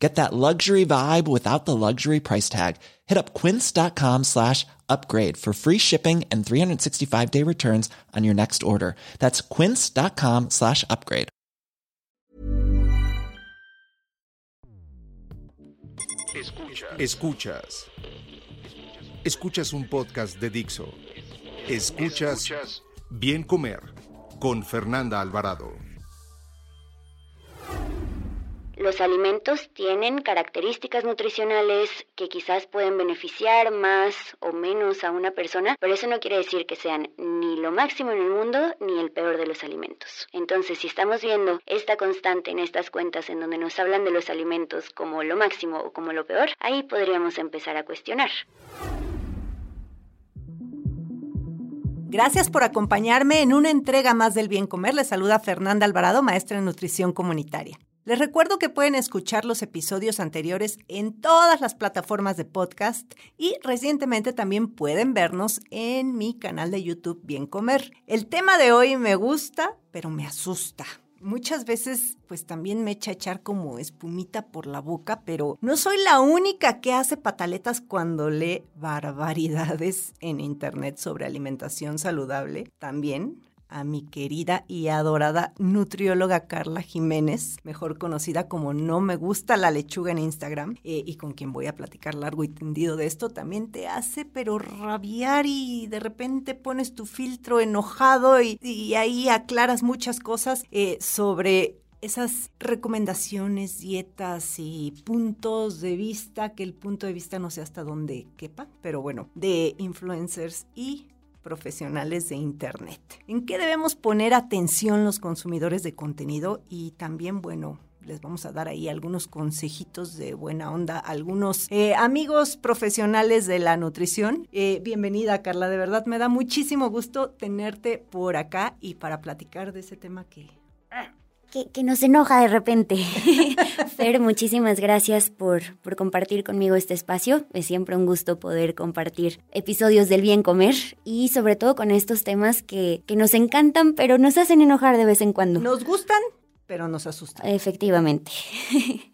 Get that luxury vibe without the luxury price tag. Hit up quince.com slash upgrade for free shipping and 365 day returns on your next order. That's quince.com slash upgrade. Escuchas. Escuchas. Escuchas un podcast de Dixo. Escuchas Bien Comer con Fernanda Alvarado. Los alimentos tienen características nutricionales que quizás pueden beneficiar más o menos a una persona, pero eso no quiere decir que sean ni lo máximo en el mundo ni el peor de los alimentos. Entonces, si estamos viendo esta constante en estas cuentas en donde nos hablan de los alimentos como lo máximo o como lo peor, ahí podríamos empezar a cuestionar. Gracias por acompañarme en una entrega más del Bien Comer. Les saluda Fernanda Alvarado, maestra en nutrición comunitaria. Les recuerdo que pueden escuchar los episodios anteriores en todas las plataformas de podcast y recientemente también pueden vernos en mi canal de YouTube Bien Comer. El tema de hoy me gusta, pero me asusta. Muchas veces pues también me echa a echar como espumita por la boca, pero no soy la única que hace pataletas cuando lee barbaridades en internet sobre alimentación saludable. También a mi querida y adorada nutrióloga Carla Jiménez, mejor conocida como No Me Gusta la Lechuga en Instagram, eh, y con quien voy a platicar largo y tendido de esto, también te hace pero rabiar y de repente pones tu filtro enojado y, ahí aclaras muchas cosas eh, sobre esas recomendaciones, dietas y puntos de vista, que el punto de vista no sé hasta dónde quepa, pero bueno, de influencers y profesionales de Internet. ¿En qué debemos poner atención los consumidores de contenido? Y también, bueno, les vamos a dar ahí algunos consejitos de buena onda, algunos eh, amigos profesionales de la nutrición. Eh, bienvenida, Carla, de verdad me da muchísimo gusto tenerte por acá y para platicar de ese tema que que, nos enoja de repente. Fer, muchísimas gracias por, por compartir conmigo este espacio. Es siempre un gusto poder compartir episodios del bien comer y sobre todo con estos temas que, que nos encantan, pero nos hacen enojar de vez en cuando. Nos gustan, pero nos asustan. Efectivamente.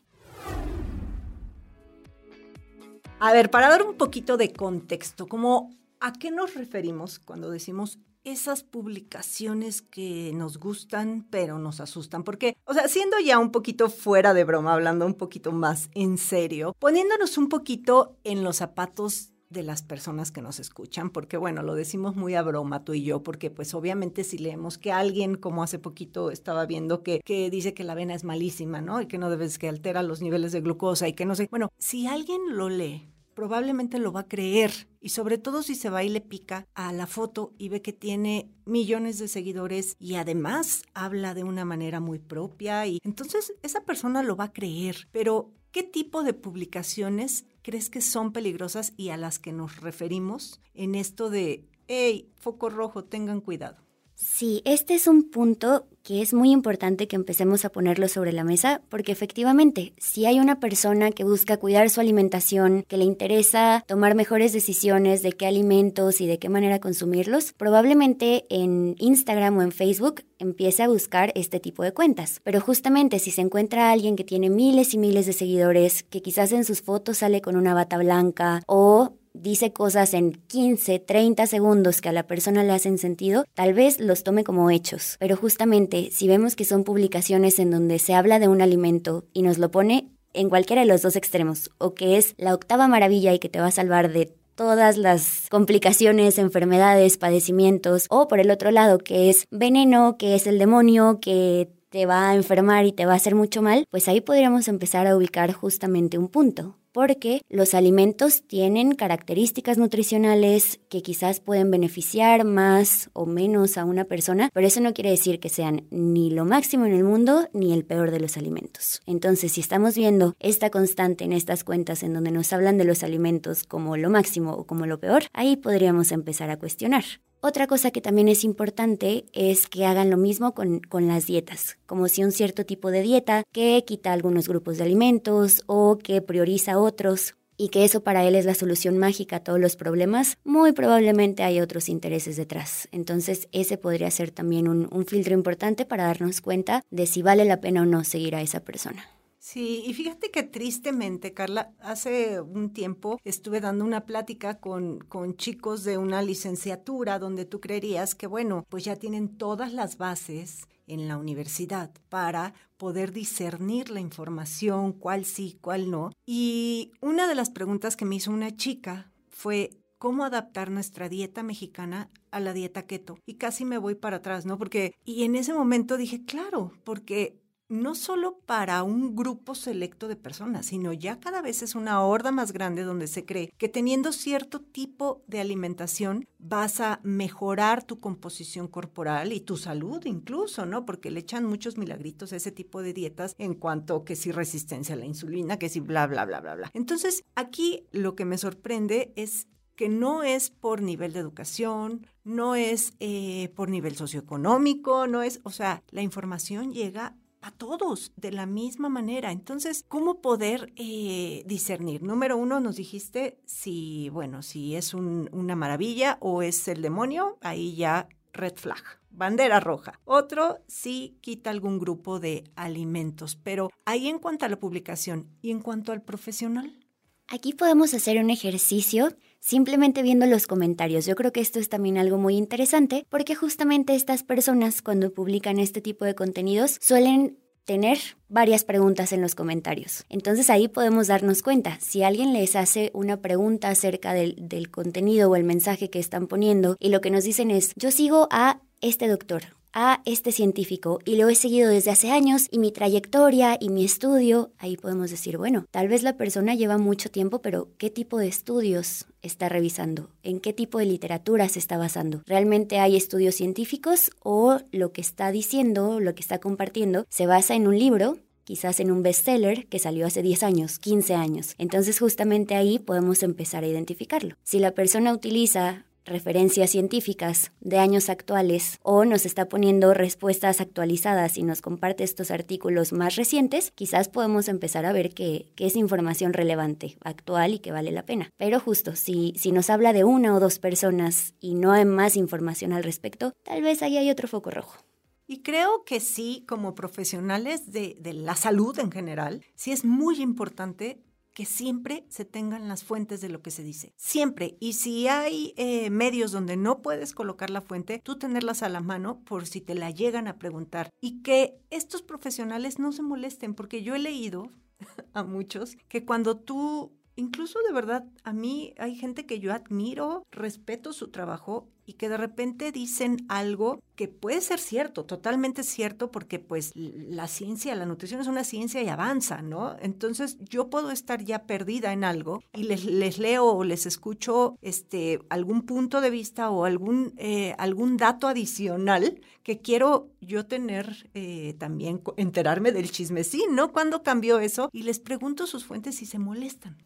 A ver, para dar un poquito de contexto, como ¿a qué nos referimos cuando decimos esas publicaciones que nos gustan pero nos asustan. Porque, o sea, siendo ya un poquito fuera de broma, hablando un poquito más en serio, poniéndonos un poquito en los zapatos de las personas que nos escuchan, porque bueno, lo decimos muy a broma tú y yo, porque pues obviamente si leemos que alguien, como hace poquito estaba viendo, que, que dice que la avena es malísima, ¿no? Y que no debes que altera los niveles de glucosa y que no sé, bueno, si alguien lo lee probablemente lo va a creer. Y sobre todo si se va y le pica a la foto y ve que tiene millones de seguidores y además habla de una manera muy propia y entonces esa persona lo va a creer. Pero, ¿qué tipo de publicaciones crees que son peligrosas y a las que nos referimos en esto de, hey, foco rojo, tengan cuidado? Sí, este es un punto que es muy importante que empecemos a ponerlo sobre la mesa, porque efectivamente, si hay una persona que busca cuidar su alimentación, que le interesa tomar mejores decisiones de qué alimentos y de qué manera consumirlos, probablemente en Instagram o en Facebook empiece a buscar este tipo de cuentas. Pero justamente si se encuentra alguien que tiene miles y miles de seguidores, que quizás en sus fotos sale con una bata blanca o dice cosas en 15, 30 segundos que a la persona le hacen sentido, tal vez los tome como hechos. Pero justamente si vemos que son publicaciones en donde se habla de un alimento y nos lo pone en cualquiera de los dos extremos, o que es la octava maravilla y que te va a salvar de todas las complicaciones, enfermedades, padecimientos, o por el otro lado, que es veneno, que es el demonio, que te va a enfermar y te va a hacer mucho mal, pues ahí podríamos empezar a ubicar justamente un punto porque los alimentos tienen características nutricionales que quizás pueden beneficiar más o menos a una persona, pero eso no quiere decir que sean ni lo máximo en el mundo ni el peor de los alimentos. Entonces, si estamos viendo esta constante en estas cuentas en donde nos hablan de los alimentos como lo máximo o como lo peor, ahí podríamos empezar a cuestionar. Otra cosa que también es importante es que hagan lo mismo con, con, las dietas, como si un cierto tipo de dieta que quita algunos grupos de alimentos o que prioriza otros y que eso para él es la solución mágica a todos los problemas, muy probablemente hay otros intereses detrás. Entonces ese podría ser también un, un filtro importante para darnos cuenta de si vale la pena o no seguir a esa persona. Sí, y fíjate que tristemente, Carla, hace un tiempo estuve dando una plática con, con chicos de una licenciatura donde tú creerías que, bueno, pues ya tienen todas las bases en la universidad para poder discernir la información, cuál sí, cuál no. Y una de las preguntas que me hizo una chica fue, cómo adaptar nuestra dieta mexicana a la dieta keto. Y casi me voy para atrás, ¿no? Porque, y en ese momento dije, claro, porque no solo para un grupo selecto de personas, sino ya cada vez es una horda más grande donde se cree que teniendo cierto tipo de alimentación vas a mejorar tu composición corporal y tu salud incluso, ¿no? Porque le echan muchos milagritos a ese tipo de dietas en cuanto que si resistencia a la insulina, que si bla, bla, bla, bla, bla. Entonces, aquí lo que me sorprende es que no es por nivel de educación, no es eh, por nivel socioeconómico, no es, o sea, la información llega a todos de la misma manera. Entonces, ¿cómo poder eh, discernir? Número uno, nos dijiste si, bueno, si es una maravilla o es el demonio, ahí ya red flag, bandera roja. Otro, si quita algún grupo de alimentos, pero ahí en cuanto a la publicación y en cuanto al profesional. Aquí podemos hacer un ejercicio simplemente viendo los comentarios. Yo creo que esto es también algo muy interesante porque justamente estas personas cuando publican este tipo de contenidos suelen tener varias preguntas en los comentarios. Entonces ahí podemos darnos cuenta, si alguien les hace una pregunta acerca del, del, contenido o el mensaje que están poniendo y lo que nos dicen es, yo sigo a este doctor a este científico y lo he seguido desde hace años y mi trayectoria y mi estudio, ahí podemos decir, bueno, tal vez la persona lleva mucho tiempo, pero ¿qué tipo de estudios está revisando? ¿En qué tipo de literatura se está basando? ¿Realmente hay estudios científicos o lo que está diciendo, lo que está compartiendo, se basa en un libro quizás en un bestseller que salió hace 10 años, 15 años. Entonces justamente ahí podemos empezar a identificarlo. Si la persona utiliza referencias científicas de años actuales o nos está poniendo respuestas actualizadas y nos comparte estos artículos más recientes, quizás podemos empezar a ver que, es información relevante, actual y que vale la pena. Pero justo, si, si nos habla de una o dos personas y no hay más información al respecto, tal vez ahí hay otro foco rojo. Y creo que sí, como profesionales de, de, la salud en general, sí es muy importante que siempre se tengan las fuentes de lo que se dice. Siempre. Y si hay eh, medios donde no puedes colocar la fuente, tú tenerlas a la mano por si te la llegan a preguntar. Y que estos profesionales no se molesten, porque yo he leído a muchos que cuando tú incluso de verdad, a mí hay gente que yo admiro, respeto su trabajo y que de repente dicen algo que puede ser cierto, totalmente cierto, porque pues la ciencia, la nutrición es una ciencia y avanza, ¿no? Entonces yo puedo estar ya perdida en algo y les, les leo o les escucho este, algún punto de vista o algún, eh, algún dato adicional que quiero yo tener eh, también, enterarme del chismecín, ¿no? ¿Cuándo cambió eso? Y les pregunto sus fuentes y se molestan.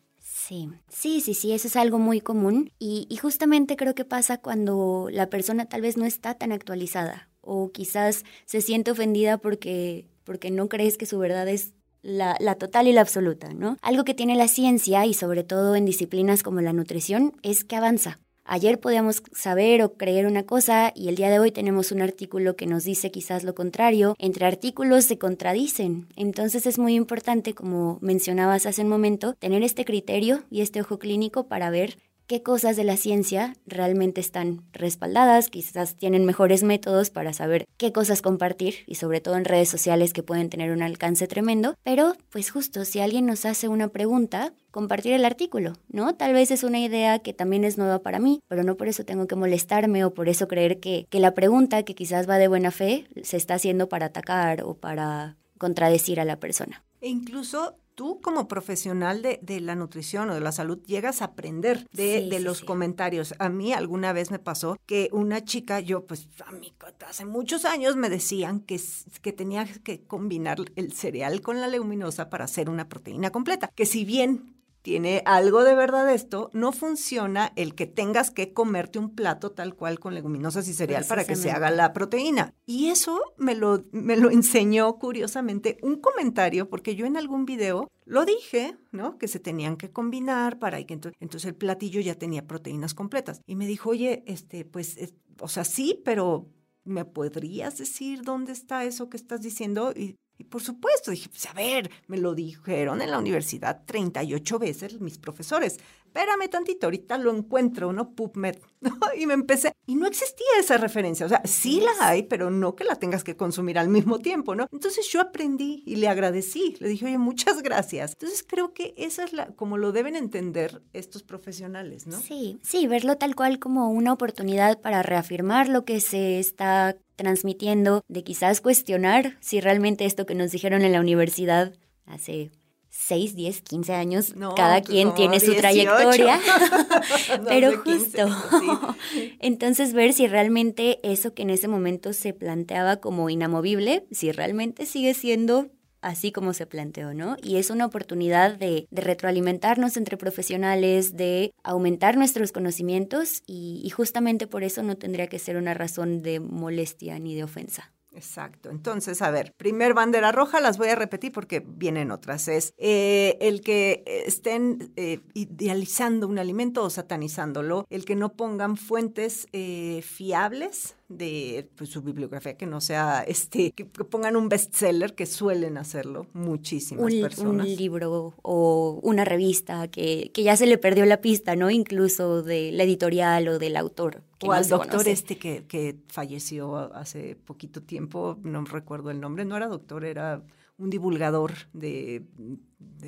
Sí, sí, sí, sí, eso es algo muy común y, justamente creo que pasa cuando la persona tal vez no está tan actualizada o quizás se siente ofendida porque, porque no crees que su verdad es la, la, total y la absoluta, ¿no? Algo que tiene la ciencia y sobre todo en disciplinas como la nutrición es que avanza. Ayer podíamos saber o creer una cosa y el día de hoy tenemos un artículo que nos dice quizás lo contrario. Entre artículos se contradicen. Entonces es muy importante, como mencionabas hace un momento, tener este criterio y este ojo clínico para ver qué cosas de la ciencia realmente están respaldadas, quizás tienen mejores métodos para saber qué cosas compartir y sobre todo en redes sociales que pueden tener un alcance tremendo, pero pues justo si alguien nos hace una pregunta, compartir el artículo, ¿no? Tal vez es una idea que también es nueva para mí, pero no por eso tengo que molestarme o por eso creer que, que la pregunta que quizás va de buena fe se está haciendo para atacar o para contradecir a la persona. E incluso tú como profesional de, de, la nutrición o de la salud llegas a aprender de, sí, de sí, los sí. comentarios. A mí alguna vez me pasó que una chica, yo pues a mí hace muchos años me decían que, que tenía que combinar el cereal con la leguminosa para hacer una proteína completa, que si bien tiene algo de verdad esto, no funciona el que tengas que comerte un plato tal cual con leguminosas y cereal para que se haga la proteína. Y eso me lo, me lo enseñó curiosamente un comentario, porque yo en algún video lo dije, ¿no? Que se tenían que combinar para que entonces, entonces el platillo ya tenía proteínas completas. Y me dijo, oye, este, pues, o sea, sí, pero ¿me podrías decir dónde está eso que estás diciendo? Y y por supuesto, dije, pues a ver, me lo dijeron en la universidad 38 veces mis profesores espérame tantito, ahorita lo encuentro, ¿no? PubMed, ¿no? Y me empecé, y no existía esa referencia, o sea, sí la hay, pero no que la tengas que consumir al mismo tiempo, ¿no? Entonces yo aprendí y le agradecí, le dije, oye, muchas gracias. Entonces creo que esa es la, como lo deben entender estos profesionales, ¿no? Sí, sí, verlo tal cual como una oportunidad para reafirmar lo que se está transmitiendo, de quizás cuestionar si realmente esto que nos dijeron en la universidad hace 6, 10, 15 años, cada quien tiene su trayectoria, pero justo. Entonces ver si realmente eso que en ese momento se planteaba como inamovible, si realmente sigue siendo así como se planteó, ¿no? Y es una oportunidad de, retroalimentarnos entre profesionales, de aumentar nuestros conocimientos y justamente por eso no tendría que ser una razón de molestia ni de ofensa. Exacto. Entonces, a ver, primer bandera roja, las voy a repetir porque vienen otras. Es eh, el que estén eh, idealizando un alimento o satanizándolo, el que no pongan fuentes eh, fiables de pues, su bibliografía, que no sea, este, que, pongan un bestseller, que suelen hacerlo muchísimas personas. Un libro o una revista que, que ya se le perdió la pista, ¿no? Incluso de la editorial o del autor. O al doctor este que, que falleció hace poquito tiempo, no recuerdo el nombre, no era doctor, era un divulgador de,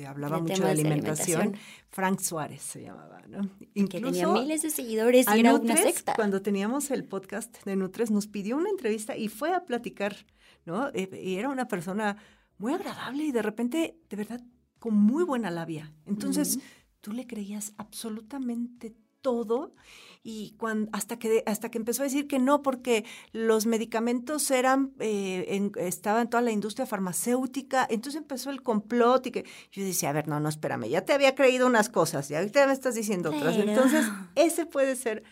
hablaba mucho de alimentación. Frank Suárez se llamaba, ¿no? que tenía miles de seguidores y era una secta. Cuando teníamos el podcast de Nutres, nos pidió una entrevista y fue a platicar, ¿no? Eh, y era una persona muy agradable y de repente, de verdad, con muy buena labia. Entonces, tú le creías absolutamente todo y cuando, hasta, que, hasta que empezó a decir que no, porque los medicamentos eran, eh, en, estaba en toda la industria farmacéutica, entonces empezó el complot y que yo decía, a ver, no, no, espérame, ya te había creído unas cosas, ya te me estás diciendo otras. Entonces, ese puede ser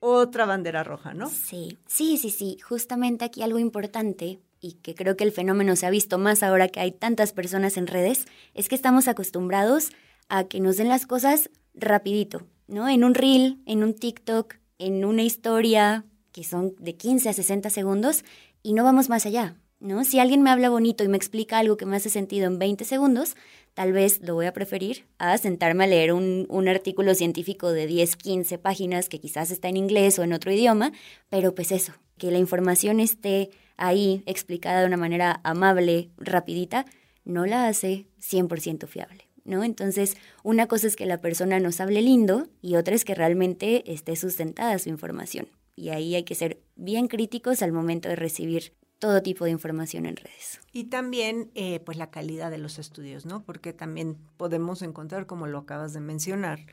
otra bandera roja, ¿no? Sí, sí, sí, sí, justamente aquí algo importante y que creo que el fenómeno se ha visto más ahora que hay tantas personas en redes, es que estamos acostumbrados a que nos den las cosas rapidito, ¿no? En un reel, en un TikTok, en una historia que son de 15 a 60 segundos y no vamos más allá, ¿no? Si alguien me habla bonito y me explica algo que me hace sentido en 20 segundos, tal vez lo voy a preferir a sentarme a leer un, un, artículo científico de 10, 15 páginas que quizás está en inglés o en otro idioma, pero pues eso, que la información esté ahí explicada de una manera amable, rapidita, no la hace 100% fiable. ¿No? Entonces, una cosa es que la persona nos hable lindo y otra es que realmente esté sustentada su información. Y ahí hay que ser bien críticos al momento de recibir todo tipo de información en redes. Y también, eh, pues, la calidad de los estudios, ¿no? Porque también podemos encontrar, como lo acabas de mencionar,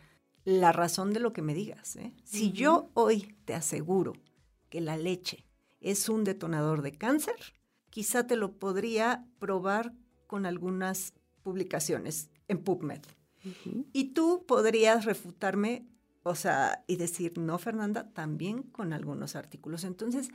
la razón de lo que me digas. ¿eh? Si yo hoy te aseguro que la leche es un detonador de cáncer, quizá te lo podría probar con algunas publicaciones en PubMed. Y tú podrías refutarme, o sea, y decir, no, Fernanda, también con algunos artículos. Entonces,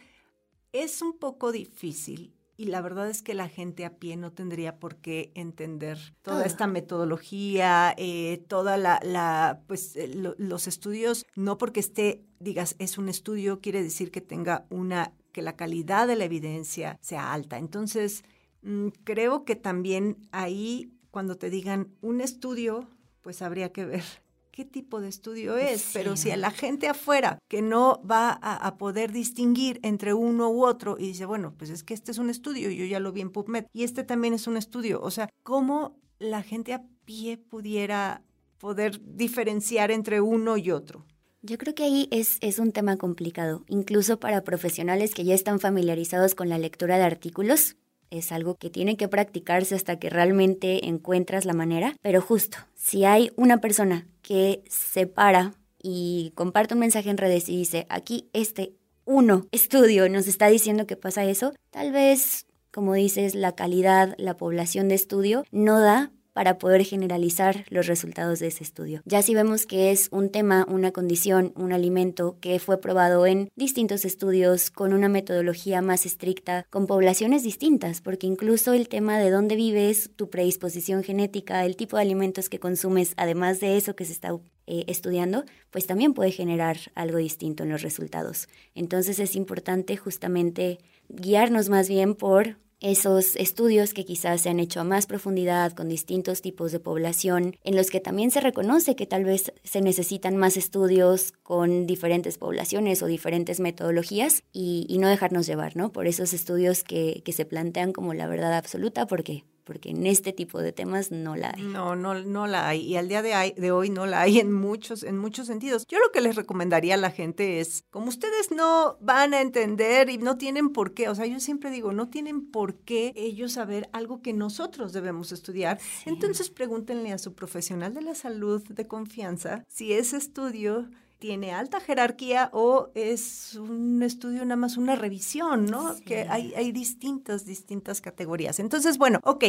es un poco difícil y la verdad es que la gente a pie no tendría por qué entender toda esta metodología, eh, toda la, la pues eh, los estudios, no porque esté, digas, es un estudio, quiere decir que tenga una, que la calidad de la evidencia sea alta. Entonces, mm, creo que también ahí cuando te digan un estudio, pues habría que ver qué tipo de estudio es, pero si a la gente afuera que no va a, poder distinguir entre uno u otro y dice, bueno, pues es que este es un estudio, yo ya lo vi en PubMed, y este también es un estudio, o sea, ¿cómo la gente a pie pudiera poder diferenciar entre uno y otro? Yo creo que ahí es, es un tema complicado, incluso para profesionales que ya están familiarizados con la lectura de artículos, es algo que tiene que practicarse hasta que realmente encuentras la manera, pero justo, si hay una persona que se para y comparte un mensaje en redes y dice, aquí este uno estudio nos está diciendo que pasa eso, tal vez, como dices, la calidad, la población de estudio no da para poder generalizar los resultados de ese estudio. Ya si vemos que es un tema, una condición, un alimento que fue probado en distintos estudios con una metodología más estricta, con poblaciones distintas, porque incluso el tema de dónde vives, tu predisposición genética, el tipo de alimentos que consumes, además de eso que se está eh, estudiando, pues también puede generar algo distinto en los resultados. Entonces es importante justamente guiarnos más bien por esos estudios que quizás se han hecho a más profundidad con distintos tipos de población, en los que también se reconoce que tal vez se necesitan más estudios con diferentes poblaciones o diferentes metodologías y, no dejarnos llevar, ¿no? Por esos estudios que, que se plantean como la verdad absoluta, porque porque en este tipo de temas no la hay. No, no, no la hay. Y al día de, de, hoy no la hay en muchos, en muchos sentidos. Yo lo que les recomendaría a la gente es, como ustedes no van a entender y no tienen por qué, o sea, yo siempre digo, no tienen por qué ellos saber algo que nosotros debemos estudiar. Entonces pregúntenle a su profesional de la salud de confianza si ese estudio tiene alta jerarquía o es un estudio nada más una revisión, ¿no? Que hay, hay distintas, distintas categorías. Entonces, bueno, ok.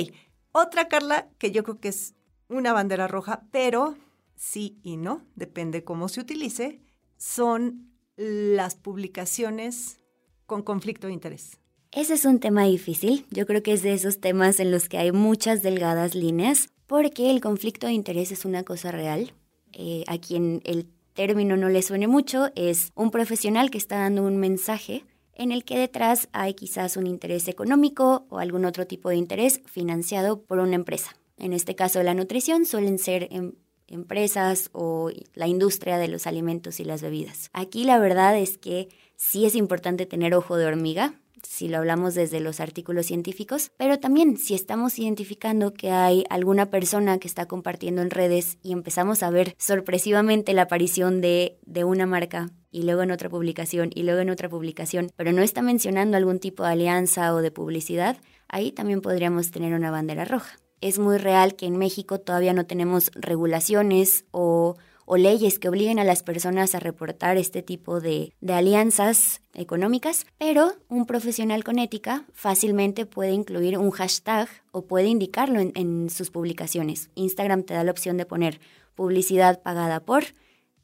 Otra, Carla, que yo creo que es una bandera roja, pero sí y no, depende cómo se utilice, son las publicaciones con conflicto de interés. Ese es un tema difícil. Yo creo que es de esos temas en los que hay muchas delgadas líneas, porque el conflicto de interés es una cosa real. Eh, a quien el término no le suene mucho, es un profesional que está dando un mensaje en el que detrás hay quizás un interés económico o algún otro tipo de interés financiado por una empresa. En este caso la nutrición suelen ser em, empresas o la industria de los alimentos y las bebidas. Aquí la verdad es que sí es importante tener ojo de hormiga, si lo hablamos desde los artículos científicos, pero también si estamos identificando que hay alguna persona que está compartiendo en redes y empezamos a ver sorpresivamente la aparición de, de una marca y luego en otra publicación y luego en otra publicación, pero no está mencionando algún tipo de alianza o de publicidad, ahí también podríamos tener una bandera roja. Es muy real que en México todavía no tenemos regulaciones o o leyes que obliguen a las personas a reportar este tipo de, alianzas económicas, pero un profesional con ética fácilmente puede incluir un hashtag o puede indicarlo en, en sus publicaciones. Instagram te da la opción de poner publicidad pagada por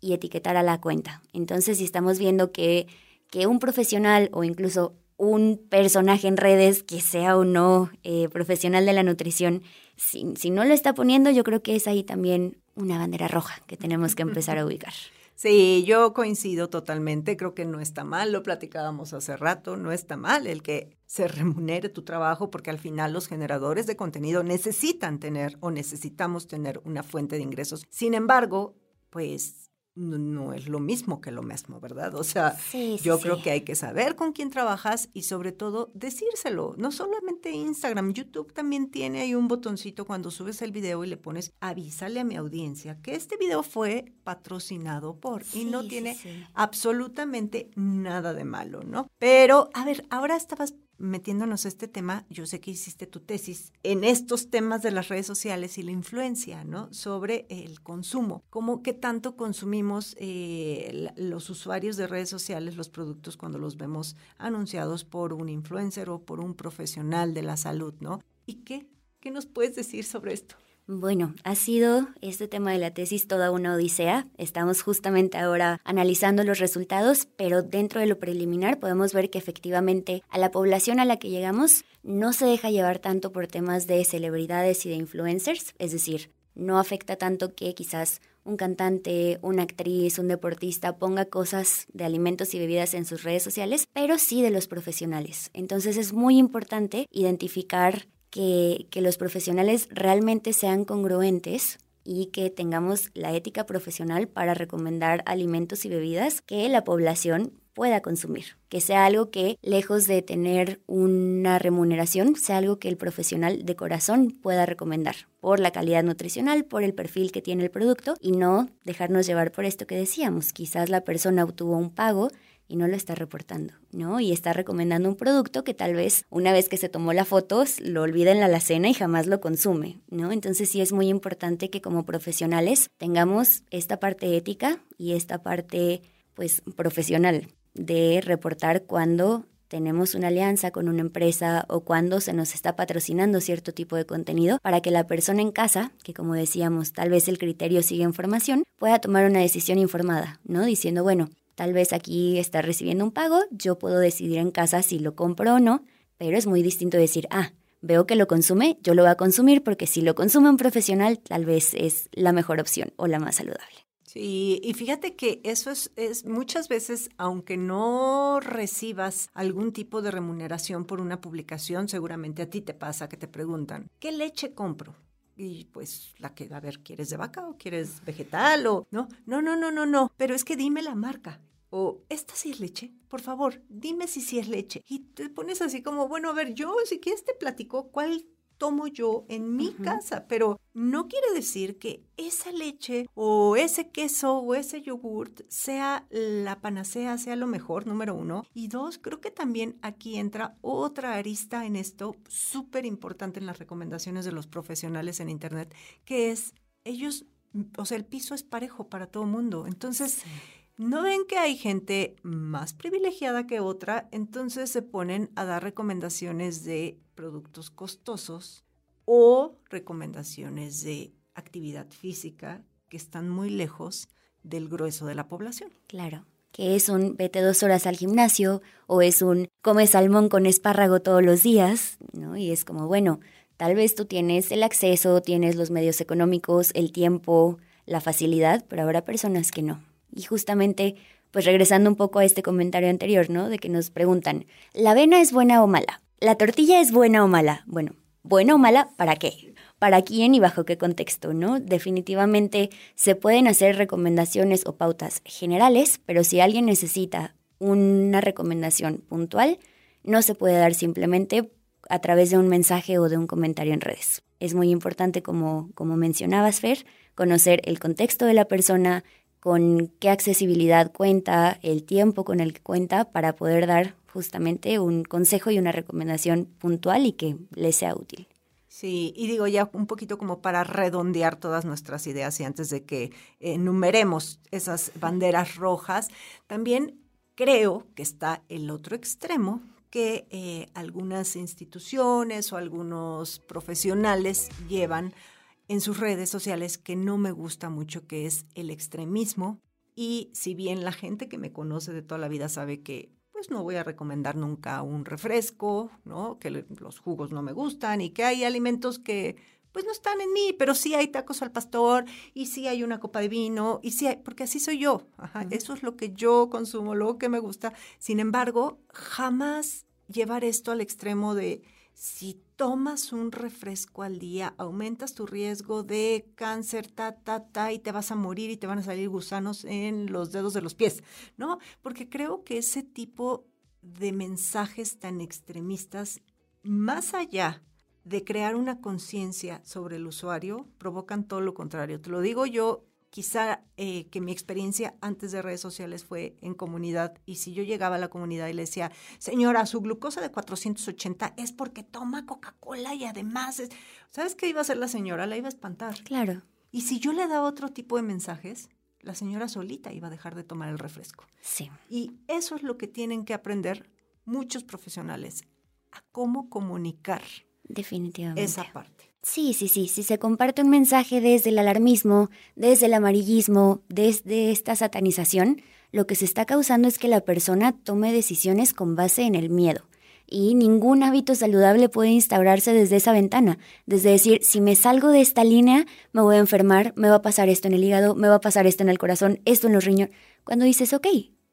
y etiquetar a la cuenta. Entonces, si estamos viendo que, que un profesional o incluso un personaje en redes que sea o no eh, profesional de la nutrición, si, si, no lo está poniendo, yo creo que es ahí también una bandera roja que tenemos que empezar a ubicar. Sí, yo coincido totalmente, creo que no está mal, lo platicábamos hace rato, no está mal el que se remunere tu trabajo porque al final los generadores de contenido necesitan tener o necesitamos tener una fuente de ingresos. Sin embargo, pues no, es lo mismo que lo mismo, ¿verdad? O sea, yo creo que hay que saber con quién trabajas y sobre todo decírselo. No solamente Instagram, YouTube también tiene ahí un botoncito cuando subes el video y le pones avísale a mi audiencia que este video fue patrocinado por y no tiene absolutamente nada de malo, ¿no? Pero, a ver, ahora estabas metiéndonos a este tema, yo sé que hiciste tu tesis en estos temas de las redes sociales y la influencia, ¿no? Sobre el consumo. ¿Cómo que tanto consumimos eh, los usuarios de redes sociales los productos cuando los vemos anunciados por un influencer o por un profesional de la salud, ¿no? ¿Y qué? ¿Qué nos puedes decir sobre esto? Bueno, ha sido este tema de la tesis toda una odisea. Estamos justamente ahora analizando los resultados, pero dentro de lo preliminar podemos ver que efectivamente a la población a la que llegamos no se deja llevar tanto por temas de celebridades y de influencers, es decir, no afecta tanto que quizás un cantante, una actriz, un deportista ponga cosas de alimentos y bebidas en sus redes sociales, pero sí de los profesionales. Entonces es muy importante identificar que, los profesionales realmente sean congruentes y que tengamos la ética profesional para recomendar alimentos y bebidas que la población pueda consumir, que sea algo que, lejos de tener una remuneración, sea algo que el profesional de corazón pueda recomendar por la calidad nutricional, por el perfil que tiene el producto y no dejarnos llevar por esto que decíamos. Quizás la persona obtuvo un pago y no lo está reportando, ¿no? Y está recomendando un producto que tal vez una vez que se tomó la foto lo olvida en la alacena y jamás lo consume, ¿no? Entonces sí es muy importante que como profesionales tengamos esta parte ética y esta parte pues profesional de reportar cuando tenemos una alianza con una empresa o cuando se nos está patrocinando cierto tipo de contenido para que la persona en casa, que como decíamos, tal vez el criterio sigue en formación, pueda tomar una decisión informada, ¿no? Diciendo, bueno, tal vez aquí está recibiendo un pago, yo puedo decidir en casa si lo compro o no, pero es muy distinto decir, ah, veo que lo consume, yo lo voy a consumir porque si lo consume un profesional, tal vez es la mejor opción o la más saludable. Sí, y fíjate que eso es, es, muchas veces, aunque no recibas algún tipo de remuneración por una publicación, seguramente a ti te pasa que te preguntan, ¿qué leche compro? Y pues la que, a ver, ¿quieres de vaca o quieres vegetal o no? No, no, no, no, no, pero es que dime la marca. O, ¿esta sí es leche? Por favor, dime si sí es leche. Y te pones así como, bueno, a ver, yo si quieres te platico cuál tomo yo en mi casa, pero no quiere decir que esa leche o ese queso o ese yogurt sea la panacea, sea lo mejor, número uno. Y dos, creo que también aquí entra otra arista en esto súper importante en las recomendaciones de los profesionales en Internet, que es ellos, o sea, el piso es parejo para todo mundo. Entonces... ¿No ven que hay gente más privilegiada que otra? Entonces se ponen a dar recomendaciones de productos costosos o recomendaciones de actividad física que están muy lejos del grueso de la población. Claro, que es un vete dos horas al gimnasio o es un come salmón con espárrago todos los días, ¿no? Y es como, bueno, tal vez tú tienes el acceso, tienes los medios económicos, el tiempo, la facilidad, pero habrá personas que no. Y justamente, pues regresando un poco a este comentario anterior, ¿no? De que nos preguntan, ¿la avena es buena o mala? ¿La tortilla es buena o mala? Bueno, ¿buena o mala para qué? ¿Para quién y bajo qué contexto, no? Definitivamente se pueden hacer recomendaciones o pautas generales, pero si alguien necesita una recomendación puntual, no se puede dar simplemente a través de un mensaje o de un comentario en redes. Es muy importante, como, como mencionabas, Fer, conocer el contexto de la persona, con qué accesibilidad cuenta, el tiempo con el que cuenta para poder dar justamente un consejo y una recomendación puntual y que le sea útil. Sí, y digo ya un poquito como para redondear todas nuestras ideas y antes de que enumeremos esas banderas rojas, también creo que está el otro extremo que eh, algunas instituciones o algunos profesionales llevan en sus redes sociales que no me gusta mucho, que es el extremismo. Y si bien la gente que me conoce de toda la vida sabe que pues no voy a recomendar nunca un refresco, ¿no? Que los jugos no me gustan y que hay alimentos que pues no están en mí, pero sí hay tacos al pastor y sí hay una copa de vino y sí hay, porque así soy yo. Eso es lo que yo consumo, lo que me gusta. Sin embargo, jamás llevar esto al extremo de si tomas un refresco al día, aumentas tu riesgo de cáncer, ta, ta, ta, y te vas a morir y te van a salir gusanos en los dedos de los pies, ¿no? Porque creo que ese tipo de mensajes tan extremistas, más allá de crear una conciencia sobre el usuario, provocan todo lo contrario. Te lo digo yo quizá eh, que mi experiencia antes de redes sociales fue en comunidad y si yo llegaba a la comunidad y le decía, señora, su glucosa de 480 es porque toma Coca-Cola y además, es... ¿sabes qué iba a hacer la señora? La iba a espantar. Claro. Y si yo le daba otro tipo de mensajes, la señora solita iba a dejar de tomar el refresco. Sí. Y eso es lo que tienen que aprender muchos profesionales, a cómo comunicar. Definitivamente. Esa parte. Sí, sí, sí. Si se comparte un mensaje desde el alarmismo, desde el amarillismo, desde esta satanización, lo que se está causando es que la persona tome decisiones con base en el miedo. Y ningún hábito saludable puede instaurarse desde esa ventana, desde decir, si me salgo de esta línea, me voy a enfermar, me va a pasar esto en el hígado, me va a pasar esto en el corazón, esto en los riñones. Cuando dices, ok,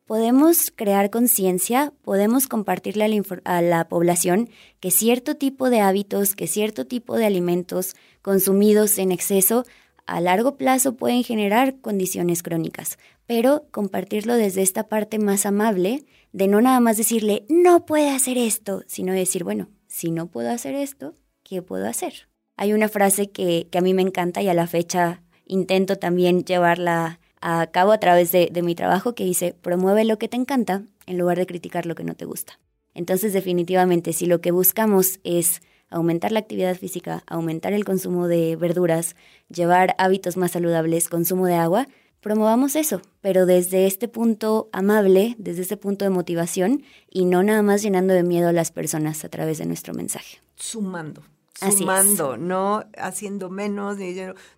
podemos crear conciencia, podemos compartirle a la, población que cierto tipo de hábitos, que cierto tipo de alimentos consumidos en exceso a largo plazo pueden generar condiciones crónicas, pero compartirlo desde esta parte más amable de no nada más decirle, no puede hacer esto, sino decir, bueno, si no puedo hacer esto, ¿qué puedo hacer? Hay una frase que, que a mí me encanta y a la fecha intento también llevarla a cabo a través de, mi trabajo que dice, promueve lo que te encanta en lugar de criticar lo que no te gusta. Entonces, definitivamente, si lo que buscamos es aumentar la actividad física, aumentar el consumo de verduras, llevar hábitos más saludables, consumo de agua, promovamos eso, pero desde este punto amable, desde este punto de motivación y no nada más llenando de miedo a las personas a través de nuestro mensaje. Sumando. Sumando, no haciendo menos, ni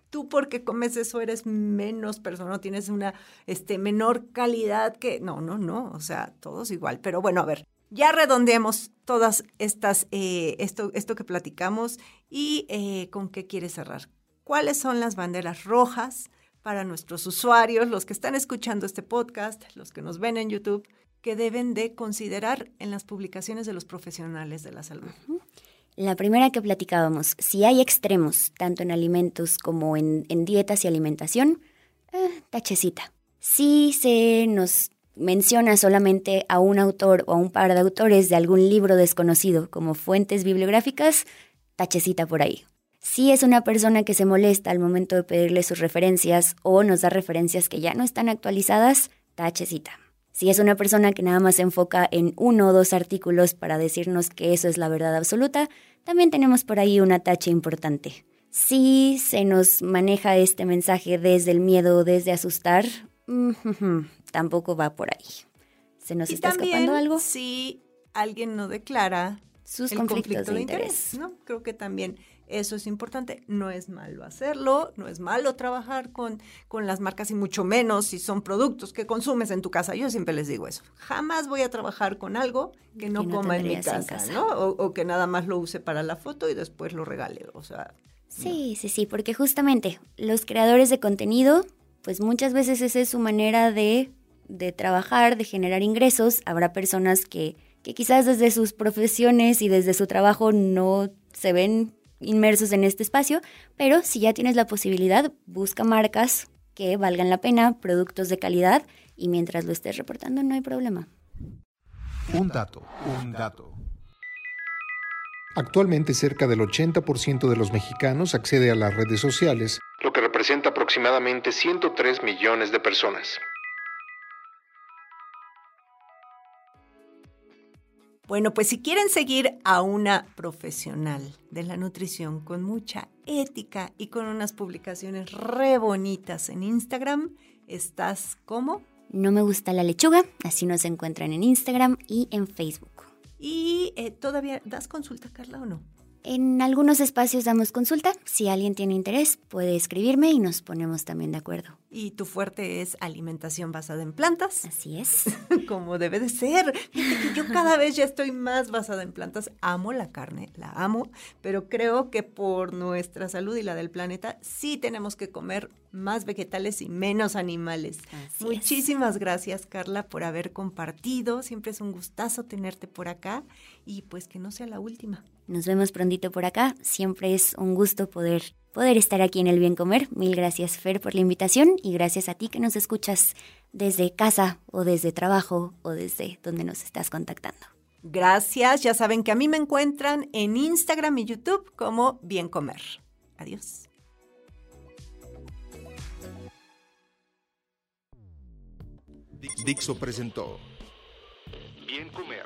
tú porque comes eso eres menos persona, tienes una este, menor calidad que. No, no, no. O sea, todos igual. Pero bueno, a ver, ya redondeemos todas estas, eh, esto, esto que platicamos y eh, con qué quieres cerrar. ¿Cuáles son las banderas rojas para nuestros usuarios, los que están escuchando este podcast, los que nos ven en YouTube, que deben de considerar en las publicaciones de los profesionales de la salud? La primera que platicábamos, si hay extremos, tanto en alimentos como en, dietas y alimentación, eh, tachecita. Si se nos menciona solamente a un autor o a un par de autores de algún libro desconocido como fuentes bibliográficas, tachecita por ahí. Si es una persona que se molesta al momento de pedirle sus referencias o nos da referencias que ya no están actualizadas, tachecita. Si es una persona que nada más se enfoca en uno o dos artículos para decirnos que eso es la verdad absoluta, también tenemos por ahí una tacha importante. Si se nos maneja este mensaje desde el miedo, desde asustar, mm, tampoco va por ahí. ¿Se nos está escapando algo? Si alguien no declara sus conflictos de, interés, ¿no? Creo que también eso es importante. No es malo hacerlo, no es malo trabajar con, con las marcas y mucho menos si son productos que consumes en tu casa. Yo siempre les digo eso. Jamás voy a trabajar con algo que no, coma en mi casa, ¿no? O, que nada más lo use para la foto y después lo regale. O sea. Sí, sí, sí, porque justamente los creadores de contenido, pues muchas veces esa es su manera de, de trabajar, de generar ingresos. Habrá personas que, que quizás desde sus profesiones y desde su trabajo no se ven inmersos en este espacio, pero si ya tienes la posibilidad, busca marcas que valgan la pena, productos de calidad y mientras lo estés reportando no hay problema. Un dato, un dato. Actualmente cerca del 80% de los mexicanos accede a las redes sociales, lo que representa aproximadamente 103 millones de personas. Bueno, pues si quieren seguir a una profesional de la nutrición con mucha ética y con unas publicaciones re bonitas en Instagram, ¿estás como? No me gusta la lechuga, así nos encuentran en Instagram y en Facebook. ¿Y eh, todavía das consulta, Carla, o no? En algunos espacios damos consulta. Si alguien tiene interés, puede escribirme y nos ponemos también de acuerdo. Y tu fuerte es alimentación basada en plantas. Así es. Como debe de ser. yo cada vez ya estoy más basada en plantas. Amo la carne, la amo, pero creo que por nuestra salud y la del planeta sí tenemos que comer más vegetales y menos animales. Muchísimas gracias, Carla, por haber compartido. Siempre es un gustazo tenerte por acá y pues que no sea la última. Nos vemos prontito por acá. Siempre es un gusto poder poder estar aquí en el Bien Comer. Mil gracias, Fer, por la invitación y gracias a ti que nos escuchas desde casa o desde trabajo o desde donde nos estás contactando. Gracias. Ya saben que a mí me encuentran en Instagram y YouTube como Bien Comer. Adiós. Dixo presentó Bien Comer